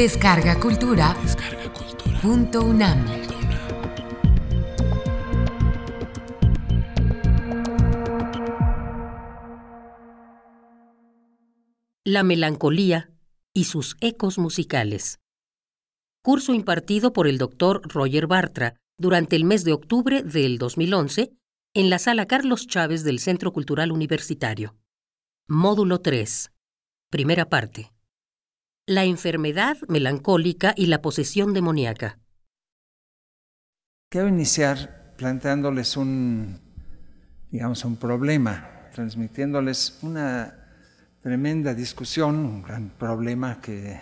Descarga Cultura. Punto UNAM. La melancolía y sus ecos musicales. Curso impartido por el doctor Roger Bartra durante el mes de octubre del 2011 en la sala Carlos Chávez del Centro Cultural Universitario. Módulo 3. Primera parte. La enfermedad melancólica y la posesión demoníaca. Quiero iniciar planteándoles un, digamos, un problema, transmitiéndoles una tremenda discusión, un gran problema que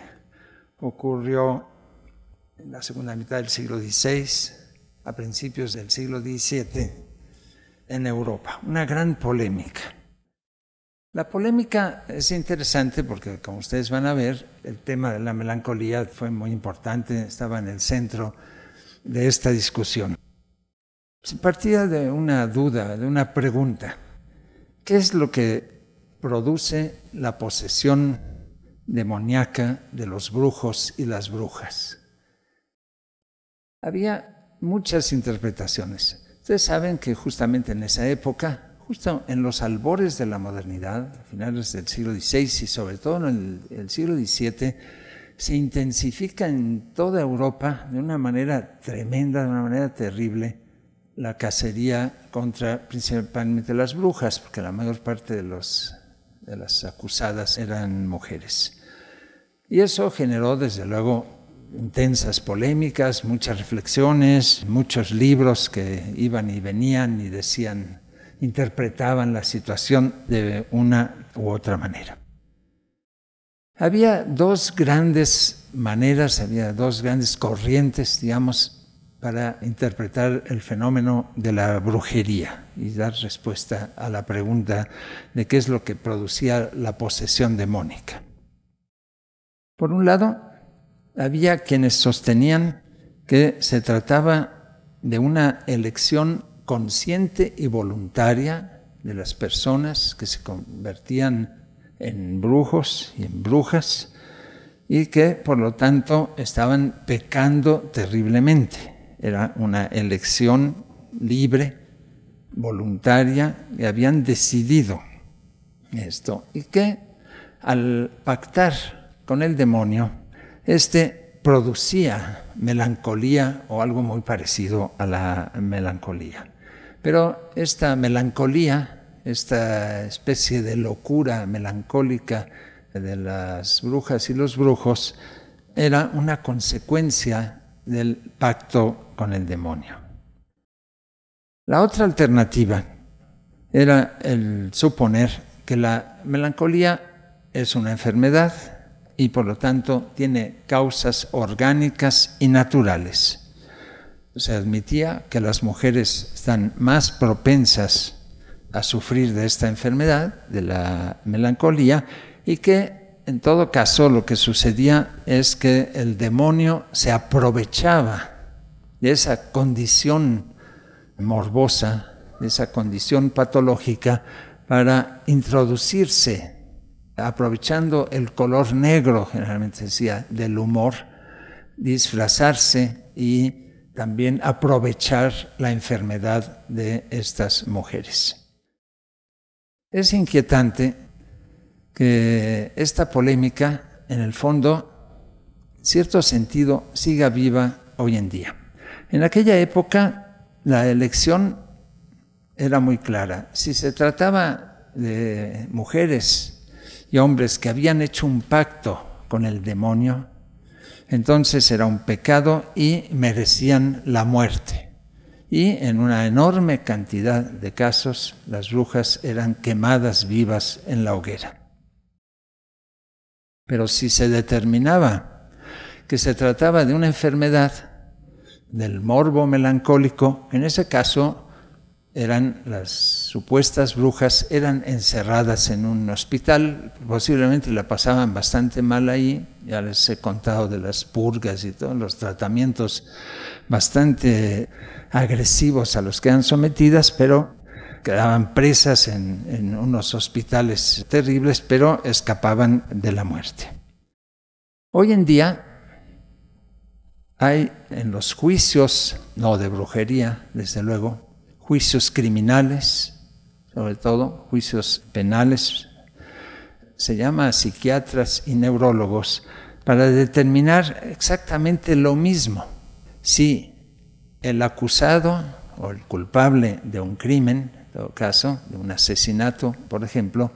ocurrió en la segunda mitad del siglo XVI, a principios del siglo XVII, en Europa. Una gran polémica. La polémica es interesante porque, como ustedes van a ver, el tema de la melancolía fue muy importante, estaba en el centro de esta discusión. Se partía de una duda, de una pregunta. ¿Qué es lo que produce la posesión demoníaca de los brujos y las brujas? Había muchas interpretaciones. Ustedes saben que justamente en esa época justo en los albores de la modernidad, a finales del siglo XVI y sobre todo en el, siglo XVII, se intensifica en toda Europa de una manera tremenda, de una manera terrible, la cacería contra principalmente las brujas, porque la mayor parte de, las acusadas eran mujeres. Y eso generó, desde luego, intensas polémicas, muchas reflexiones, muchos libros que iban y venían y decían interpretaban la situación de una u otra manera. Había dos grandes maneras, había dos grandes corrientes, digamos, para interpretar el fenómeno de la brujería y dar respuesta a la pregunta de qué es lo que producía la posesión demónica. Por un lado, había quienes sostenían que se trataba de una elección consciente y voluntaria de las personas que se convertían en brujos y en brujas y que por lo tanto estaban pecando terriblemente. Era una elección libre, voluntaria, y habían decidido esto. Y que al pactar con el demonio, este producía melancolía o algo muy parecido a la melancolía. Pero esta melancolía, esta especie de locura melancólica de las brujas y los brujos, era una consecuencia del pacto con el demonio. La otra alternativa era el suponer que la melancolía es una enfermedad y por lo tanto tiene causas orgánicas y naturales se admitía que las mujeres están más propensas a sufrir de esta enfermedad, de la melancolía, y que en todo caso lo que sucedía es que el demonio se aprovechaba de esa condición morbosa, de esa condición patológica, para introducirse, aprovechando el color negro, generalmente decía, del humor, disfrazarse y también aprovechar la enfermedad de estas mujeres. Es inquietante que esta polémica, en el fondo, en cierto sentido, siga viva hoy en día. En aquella época, la elección era muy clara. Si se trataba de mujeres y hombres que habían hecho un pacto con el demonio, entonces era un pecado y merecían la muerte. Y en una enorme cantidad de casos las brujas eran quemadas vivas en la hoguera. Pero si se determinaba que se trataba de una enfermedad del morbo melancólico, en ese caso eran las supuestas brujas, eran encerradas en un hospital, posiblemente la pasaban bastante mal ahí, ya les he contado de las purgas y todos los tratamientos bastante agresivos a los que eran sometidas, pero quedaban presas en, en unos hospitales terribles, pero escapaban de la muerte. Hoy en día Hay en los juicios, no de brujería, desde luego, juicios criminales, sobre todo juicios penales, se llama a psiquiatras y neurólogos para determinar exactamente lo mismo. Si el acusado o el culpable de un crimen, en todo caso, de un asesinato, por ejemplo,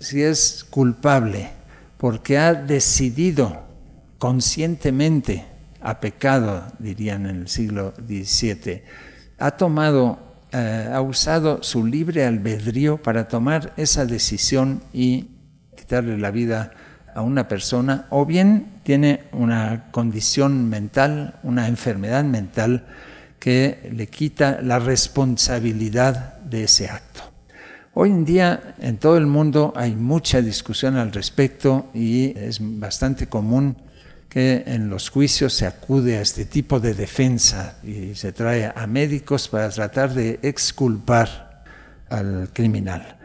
si es culpable porque ha decidido conscientemente, ha pecado, dirían en el siglo XVII, ha tomado, eh, ha usado su libre albedrío para tomar esa decisión y quitarle la vida a una persona, o bien tiene una condición mental, una enfermedad mental que le quita la responsabilidad de ese acto. Hoy en día en todo el mundo hay mucha discusión al respecto y es bastante común que en los juicios se acude a este tipo de defensa y se trae a médicos para tratar de exculpar al criminal.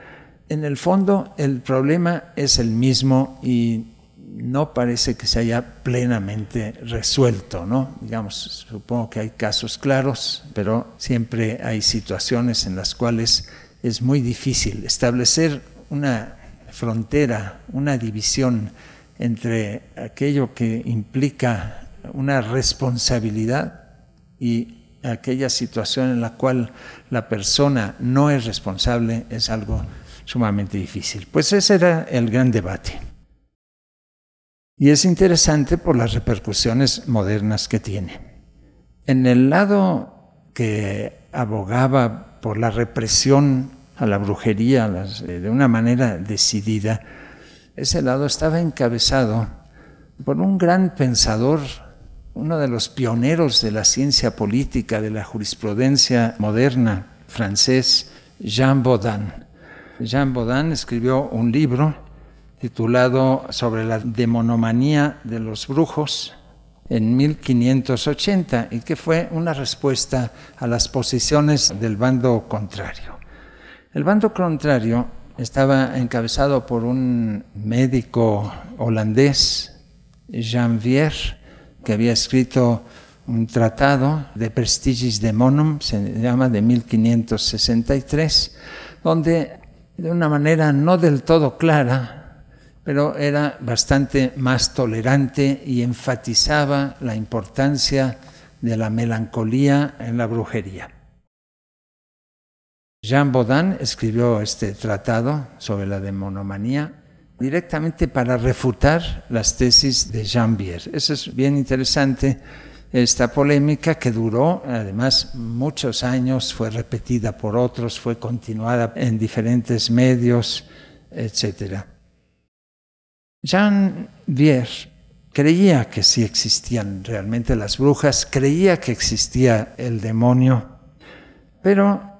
En el fondo el problema es el mismo y no parece que se haya plenamente resuelto, ¿no? Digamos, supongo que hay casos claros, pero siempre hay situaciones en las cuales es muy difícil establecer una frontera, una división entre aquello que implica una responsabilidad y aquella situación en la cual la persona no es responsable es algo sumamente difícil. Pues ese era el gran debate. Y es interesante por las repercusiones modernas que tiene. En el lado que abogaba por la represión a la brujería de una manera decidida, ese lado estaba encabezado por un gran pensador, uno de los pioneros de la ciencia política, de la jurisprudencia moderna, francés, Jean Baudin. Jean Baudin escribió un libro titulado Sobre la demonomanía de los brujos en 1580 y que fue una respuesta a las posiciones del bando contrario. El bando contrario estaba encabezado por un médico holandés, Jean Vier, que había escrito un tratado de Prestigis Demonum, se llama de 1563, donde de una manera no del todo clara, pero era bastante más tolerante y enfatizaba la importancia de la melancolía en la brujería. Jean Baudin escribió este tratado sobre la demonomanía directamente para refutar las tesis de Jean Bier. Eso es bien interesante, esta polémica que duró además muchos años, fue repetida por otros, fue continuada en diferentes medios, etc. Jean Bier creía que sí existían realmente las brujas, creía que existía el demonio, pero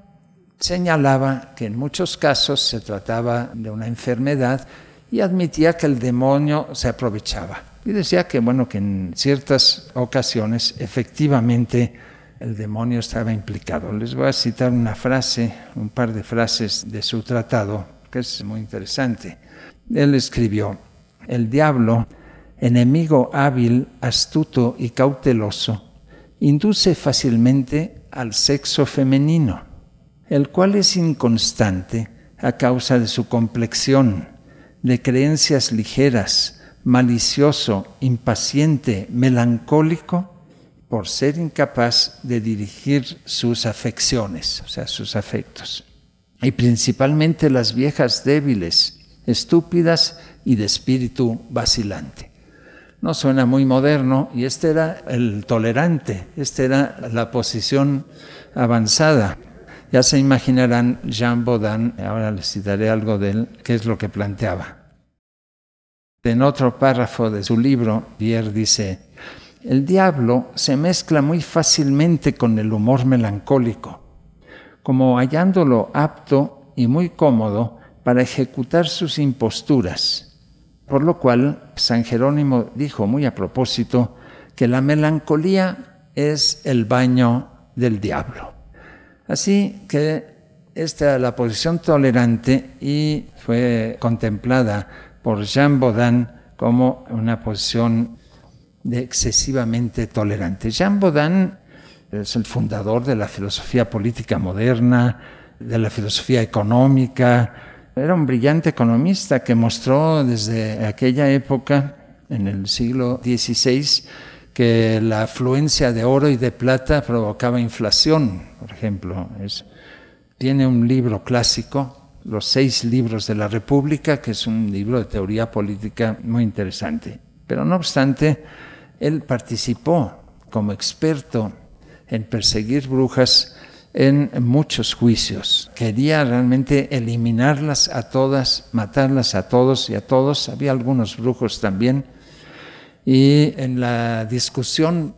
señalaba que en muchos casos se trataba de una enfermedad y admitía que el demonio se aprovechaba. Y decía que, bueno, que en ciertas ocasiones efectivamente el demonio estaba implicado. Les voy a citar una frase, un par de frases de su tratado, que es muy interesante. Él escribió, el diablo, enemigo hábil, astuto y cauteloso, induce fácilmente al sexo femenino el cual es inconstante a causa de su complexión, de creencias ligeras, malicioso, impaciente, melancólico, por ser incapaz de dirigir sus afecciones, o sea, sus afectos. Y principalmente las viejas débiles, estúpidas y de espíritu vacilante. No suena muy moderno y este era el tolerante, esta era la posición avanzada. Ya se imaginarán Jean Baudin, ahora les citaré algo de él, qué es lo que planteaba. En otro párrafo de su libro, Pierre dice, el diablo se mezcla muy fácilmente con el humor melancólico, como hallándolo apto y muy cómodo para ejecutar sus imposturas, por lo cual San Jerónimo dijo muy a propósito que la melancolía es el baño del diablo. Así que esta es la posición tolerante y fue contemplada por Jean Baudin como una posición de excesivamente tolerante. Jean Baudin es el fundador de la filosofía política moderna, de la filosofía económica. Era un brillante economista que mostró desde aquella época, en el siglo XVI, que la afluencia de oro y de plata provocaba inflación, por ejemplo. tiene un libro clásico, Los seis libros de la República, que es un libro de teoría política muy interesante. Pero no obstante, él participó como experto en perseguir brujas en muchos juicios. Quería realmente eliminarlas a todas, matarlas a todos y a todos. Había algunos brujos también. Y en la discusión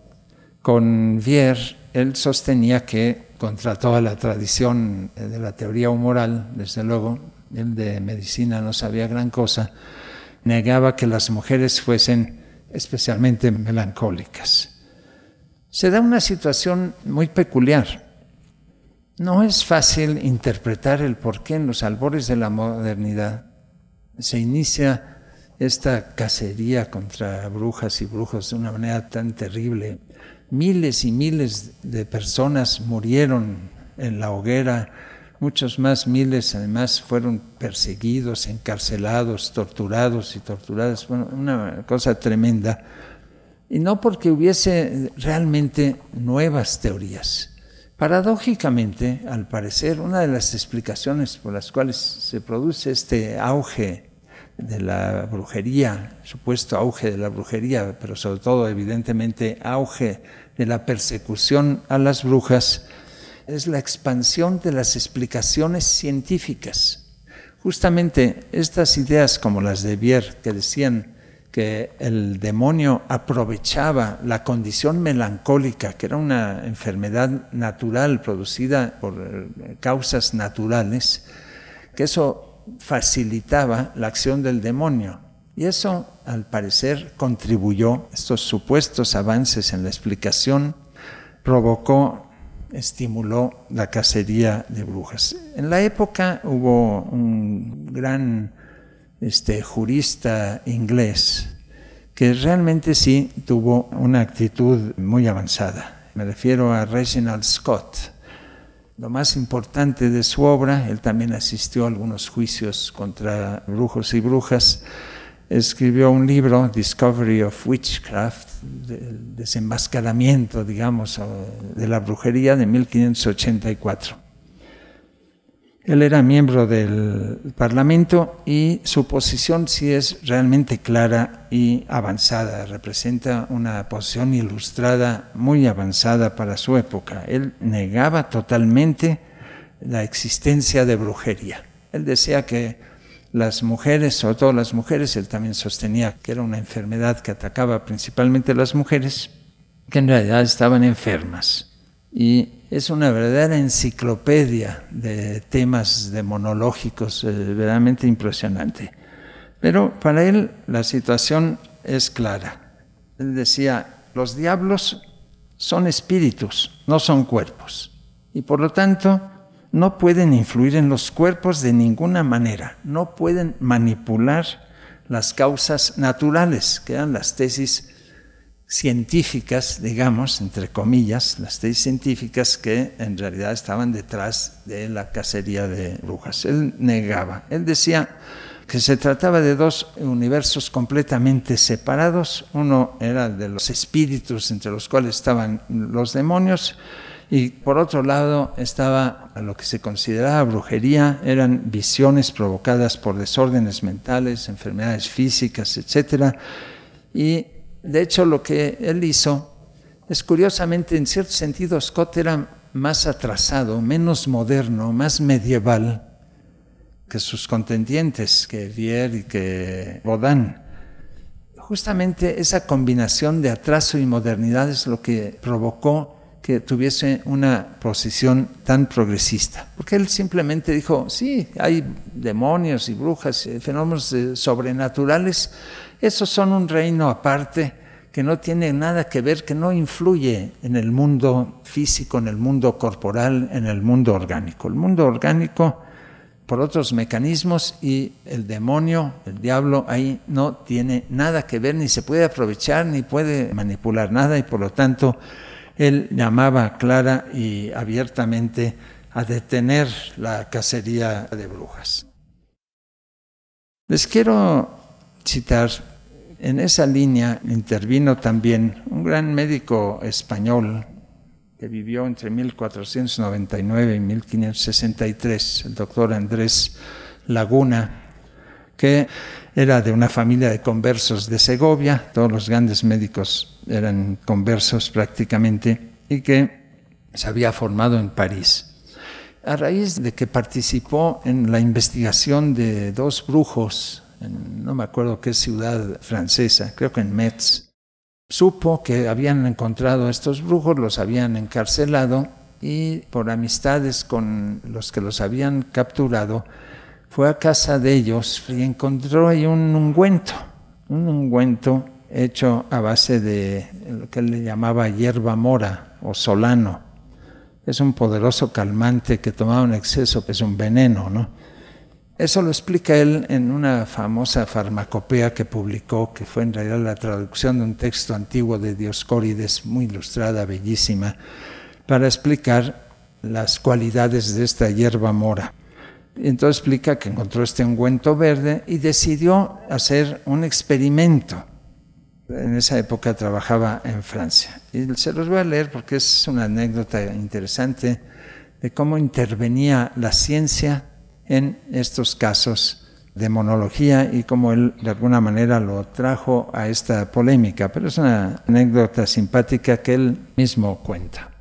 con Vier, él sostenía que, contra toda la tradición de la teoría humoral, desde luego, él de medicina no sabía gran cosa, negaba que las mujeres fuesen especialmente melancólicas. Se da una situación muy peculiar. No es fácil interpretar el por qué en los albores de la modernidad se inicia esta cacería contra brujas y brujos de una manera tan terrible. Miles y miles de personas murieron en la hoguera, muchos más miles además fueron perseguidos, encarcelados, torturados y torturadas. Una cosa tremenda y no porque hubiese realmente nuevas teorías. Paradójicamente, al parecer, una de las explicaciones por las cuales se produce este auge de la brujería, supuesto auge de la brujería, pero sobre todo evidentemente auge de la persecución a las brujas, es la expansión de las explicaciones científicas. Justamente estas ideas como las de Bier, que decían que el demonio aprovechaba la condición melancólica, que era una enfermedad natural producida por eh, causas naturales, que eso facilitaba la acción del demonio. Y eso, al parecer, contribuyó, estos supuestos avances en la explicación, provocó, estimuló la cacería de brujas. En la época hubo un gran este jurista inglés que realmente sí tuvo una actitud muy avanzada. Me refiero a Reginald Scott. Lo más importante de su obra, él también asistió a algunos juicios contra brujos y brujas, escribió un libro, Discovery of Witchcraft, el desenmascaramiento, digamos, de la brujería de 1584. Él era miembro del Parlamento y su posición sí es realmente clara y avanzada. Representa una posición ilustrada muy avanzada para su época. Él negaba totalmente la existencia de brujería. Él decía que las mujeres, sobre todo las mujeres, él también sostenía que era una enfermedad que atacaba principalmente a las mujeres, que en realidad estaban enfermas. Y es una verdadera enciclopedia de temas demonológicos, eh, verdaderamente impresionante. Pero para él la situación es clara. Él decía, los diablos son espíritus, no son cuerpos. Y por lo tanto, no pueden influir en los cuerpos de ninguna manera, no pueden manipular las causas naturales, que eran las tesis científicas, digamos, entre comillas, las tesis científicas que en realidad estaban detrás de la cacería de brujas. Él negaba, él decía que se trataba de dos universos completamente separados. Uno era de los espíritus entre los cuales estaban los demonios y por otro lado estaba lo que se consideraba brujería, eran visiones provocadas por desórdenes mentales, enfermedades físicas, etc. Y de hecho, lo que él hizo es curiosamente, en cierto sentido, Scott era más atrasado, menos moderno, más medieval que sus contendientes, que Vier y que Baudin. Justamente esa combinación de atraso y modernidad es lo que provocó que tuviese una posición tan progresista. Porque él simplemente dijo, sí, hay demonios y brujas, fenómenos eh, sobrenaturales, esos son un reino aparte que no tiene nada que ver, que no influye en el mundo físico, en el mundo corporal, en el mundo orgánico. El mundo orgánico por otros mecanismos y el demonio, el diablo, ahí no tiene nada que ver, ni se puede aprovechar, ni puede manipular nada y por lo tanto él llamaba clara y abiertamente a detener la cacería de brujas. Les quiero citar, en esa línea intervino también un gran médico español que vivió entre 1499 y 1563, el doctor Andrés Laguna, que era de una familia de conversos de Segovia, todos los grandes médicos eran conversos prácticamente, y que se había formado en París. A raíz de que participó en la investigación de dos brujos, en no me acuerdo qué ciudad francesa, creo que en Metz, supo que habían encontrado a estos brujos, los habían encarcelado y por amistades con los que los habían capturado, fue a casa de ellos y encontró ahí un ungüento, un ungüento hecho a base de lo que él le llamaba hierba mora o solano. Es un poderoso calmante que tomaba en exceso, que es un veneno, ¿no? Eso lo explica él en una famosa farmacopea que publicó, que fue en realidad la traducción de un texto antiguo de Dioscórides, muy ilustrada, bellísima, para explicar las cualidades de esta hierba mora. Entonces explica que encontró este ungüento verde y decidió hacer un experimento. En esa época trabajaba en Francia. Y se los voy a leer porque es una anécdota interesante de cómo intervenía la ciencia en estos casos de monología y cómo él de alguna manera lo trajo a esta polémica, pero es una anécdota simpática que él mismo cuenta.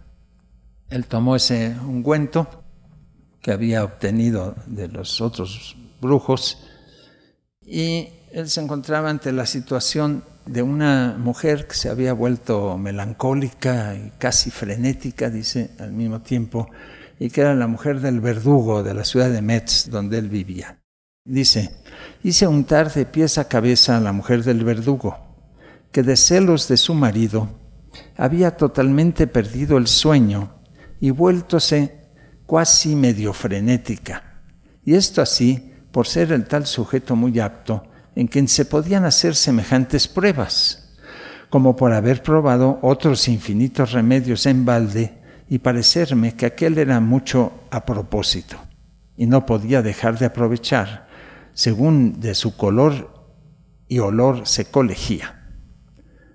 Él tomó ese ungüento que había obtenido de los otros brujos y él se encontraba ante la situación de una mujer que se había vuelto melancólica y casi frenética, dice al mismo tiempo, y que era la mujer del verdugo de la ciudad de Metz, donde él vivía. Dice, hice untar de pies a cabeza a la mujer del verdugo, que de celos de su marido había totalmente perdido el sueño y vueltose cuasi medio frenética. Y esto así por ser el tal sujeto muy apto en quien se podían hacer semejantes pruebas, como por haber probado otros infinitos remedios en balde y parecerme que aquel era mucho a propósito y no podía dejar de aprovechar, según de su color y olor se colegía.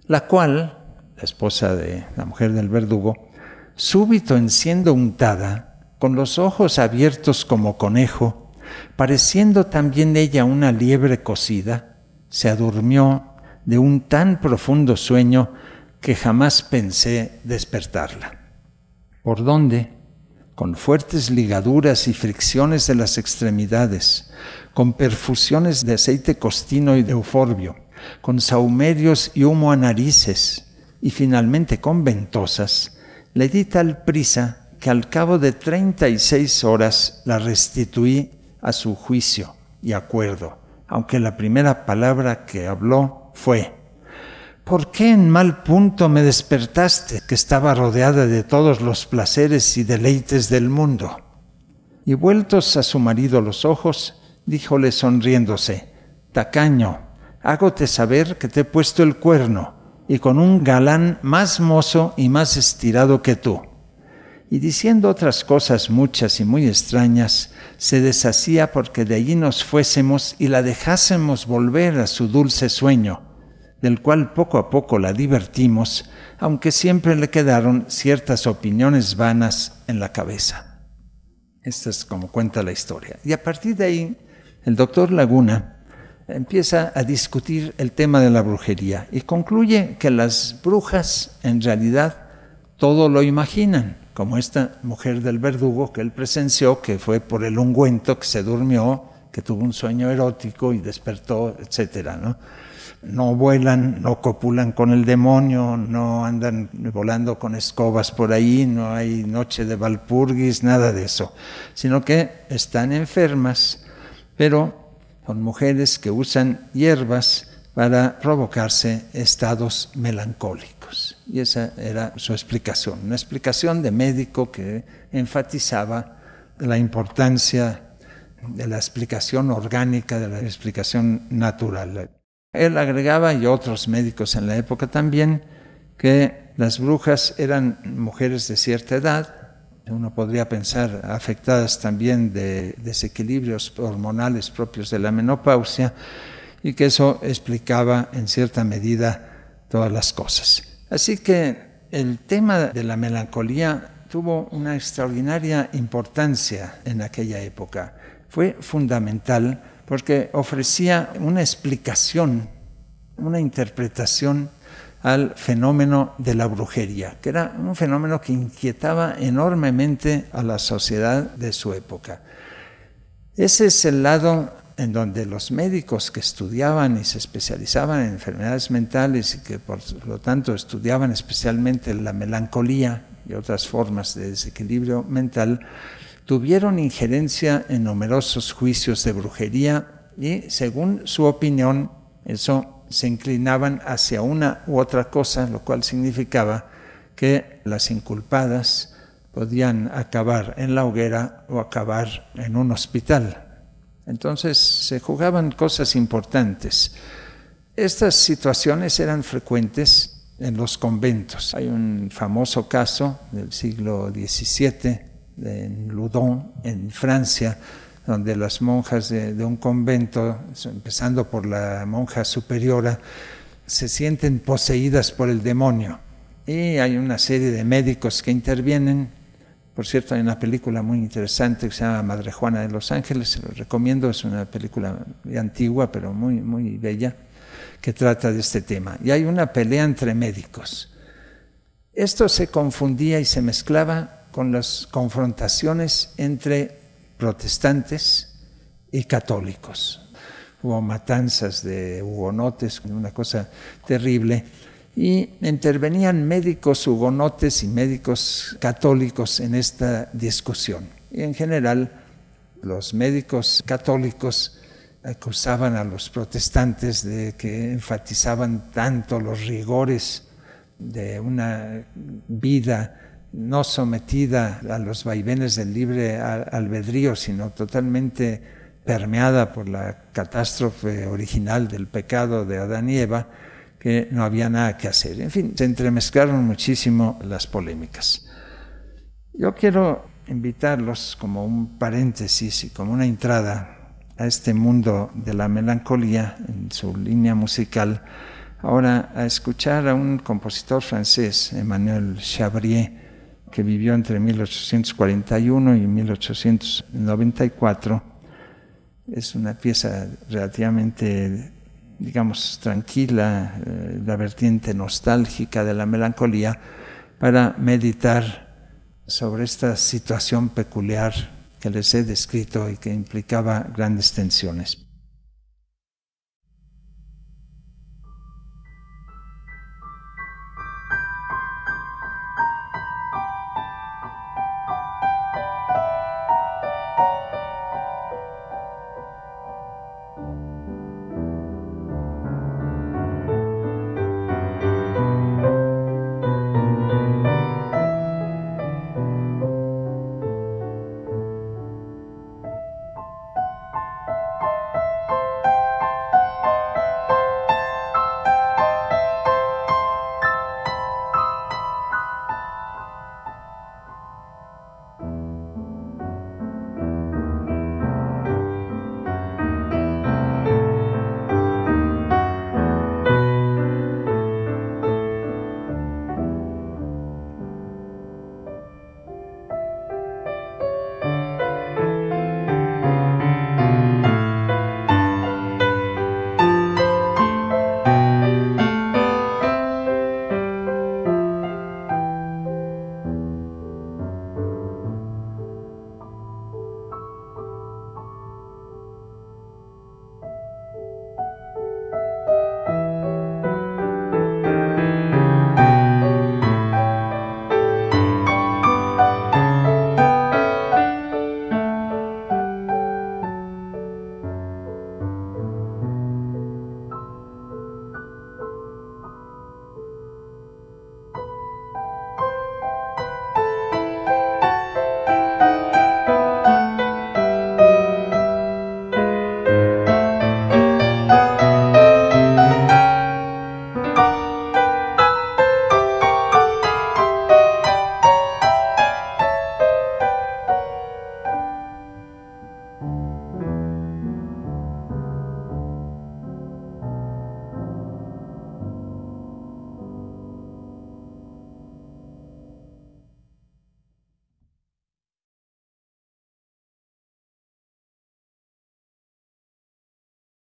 La cual, la esposa de la mujer del verdugo, súbito en siendo untada, con los ojos abiertos como conejo, pareciendo también ella una liebre cocida, se adurmió de un tan profundo sueño que jamás pensé despertarla. ¿Por dónde? Con fuertes ligaduras y fricciones de las extremidades, con perfusiones de aceite costino y de euforbio, con saumerios y humo a narices, y finalmente con ventosas, le di tal prisa que al cabo de treinta y seis horas la restituí a su juicio y acuerdo, aunque la primera palabra que habló fue, ¿Por qué en mal punto me despertaste, que estaba rodeada de todos los placeres y deleites del mundo? Y vueltos a su marido los ojos, díjole sonriéndose, Tacaño, hágote saber que te he puesto el cuerno, y con un galán más mozo y más estirado que tú. Y diciendo otras cosas muchas y muy extrañas, se deshacía porque de allí nos fuésemos y la dejásemos volver a su dulce sueño del cual poco a poco la divertimos, aunque siempre le quedaron ciertas opiniones vanas en la cabeza. Esta es como cuenta la historia. Y a partir de ahí, el doctor Laguna empieza a discutir el tema de la brujería y concluye que las brujas en realidad todo lo imaginan, como esta mujer del verdugo que él presenció, que fue por el ungüento, que se durmió, que tuvo un sueño erótico y despertó, etcétera, ¿no? No vuelan, no copulan con el demonio, no andan volando con escobas por ahí, no hay noche de Valpurgis, nada de eso, sino que están enfermas, pero son mujeres que usan hierbas para provocarse estados melancólicos. Y esa era su explicación, una explicación de médico que enfatizaba la importancia de la explicación orgánica, de la explicación natural. Él agregaba, y otros médicos en la época también, que las brujas eran mujeres de cierta edad, uno podría pensar afectadas también de desequilibrios hormonales propios de la menopausia, y que eso explicaba en cierta medida todas las cosas. Así que el tema de la melancolía tuvo una extraordinaria importancia en aquella época. Fue fundamental porque ofrecía una explicación, una interpretación al fenómeno de la brujería, que era un fenómeno que inquietaba enormemente a la sociedad de su época. Ese es el lado en donde los médicos que estudiaban y se especializaban en enfermedades mentales y que por lo tanto estudiaban especialmente la melancolía y otras formas de desequilibrio mental, tuvieron injerencia en numerosos juicios de brujería y según su opinión, eso se inclinaban hacia una u otra cosa, lo cual significaba que las inculpadas podían acabar en la hoguera o acabar en un hospital. Entonces se jugaban cosas importantes. Estas situaciones eran frecuentes en los conventos. Hay un famoso caso del siglo XVII en Loudon, en Francia, donde las monjas de, un convento, empezando por la monja superiora, se sienten poseídas por el demonio. Y hay una serie de médicos que intervienen. Por cierto, hay una película muy interesante que se llama Madre Juana de los Ángeles, se lo recomiendo, es una película antigua, pero muy, muy bella, que trata de este tema. Y hay una pelea entre médicos. Esto se confundía y se mezclaba con las confrontaciones entre protestantes y católicos. Hubo matanzas de hugonotes, una cosa terrible, y intervenían médicos hugonotes y médicos católicos en esta discusión. Y en general, los médicos católicos acusaban a los protestantes de que enfatizaban tanto los rigores de una vida no sometida a los vaivenes del libre albedrío, sino totalmente permeada por la catástrofe original del pecado de Adán y Eva, que no había nada que hacer. En fin, se entremezclaron muchísimo las polémicas. Yo quiero invitarlos como un paréntesis y como una entrada a este mundo de la melancolía en su línea musical, ahora a escuchar a un compositor francés, Emmanuel Chabrier, que vivió entre 1841 y 1894. Es una pieza relativamente, digamos, tranquila, eh, la vertiente nostálgica de la melancolía, para meditar sobre esta situación peculiar que les he descrito y que implicaba grandes tensiones.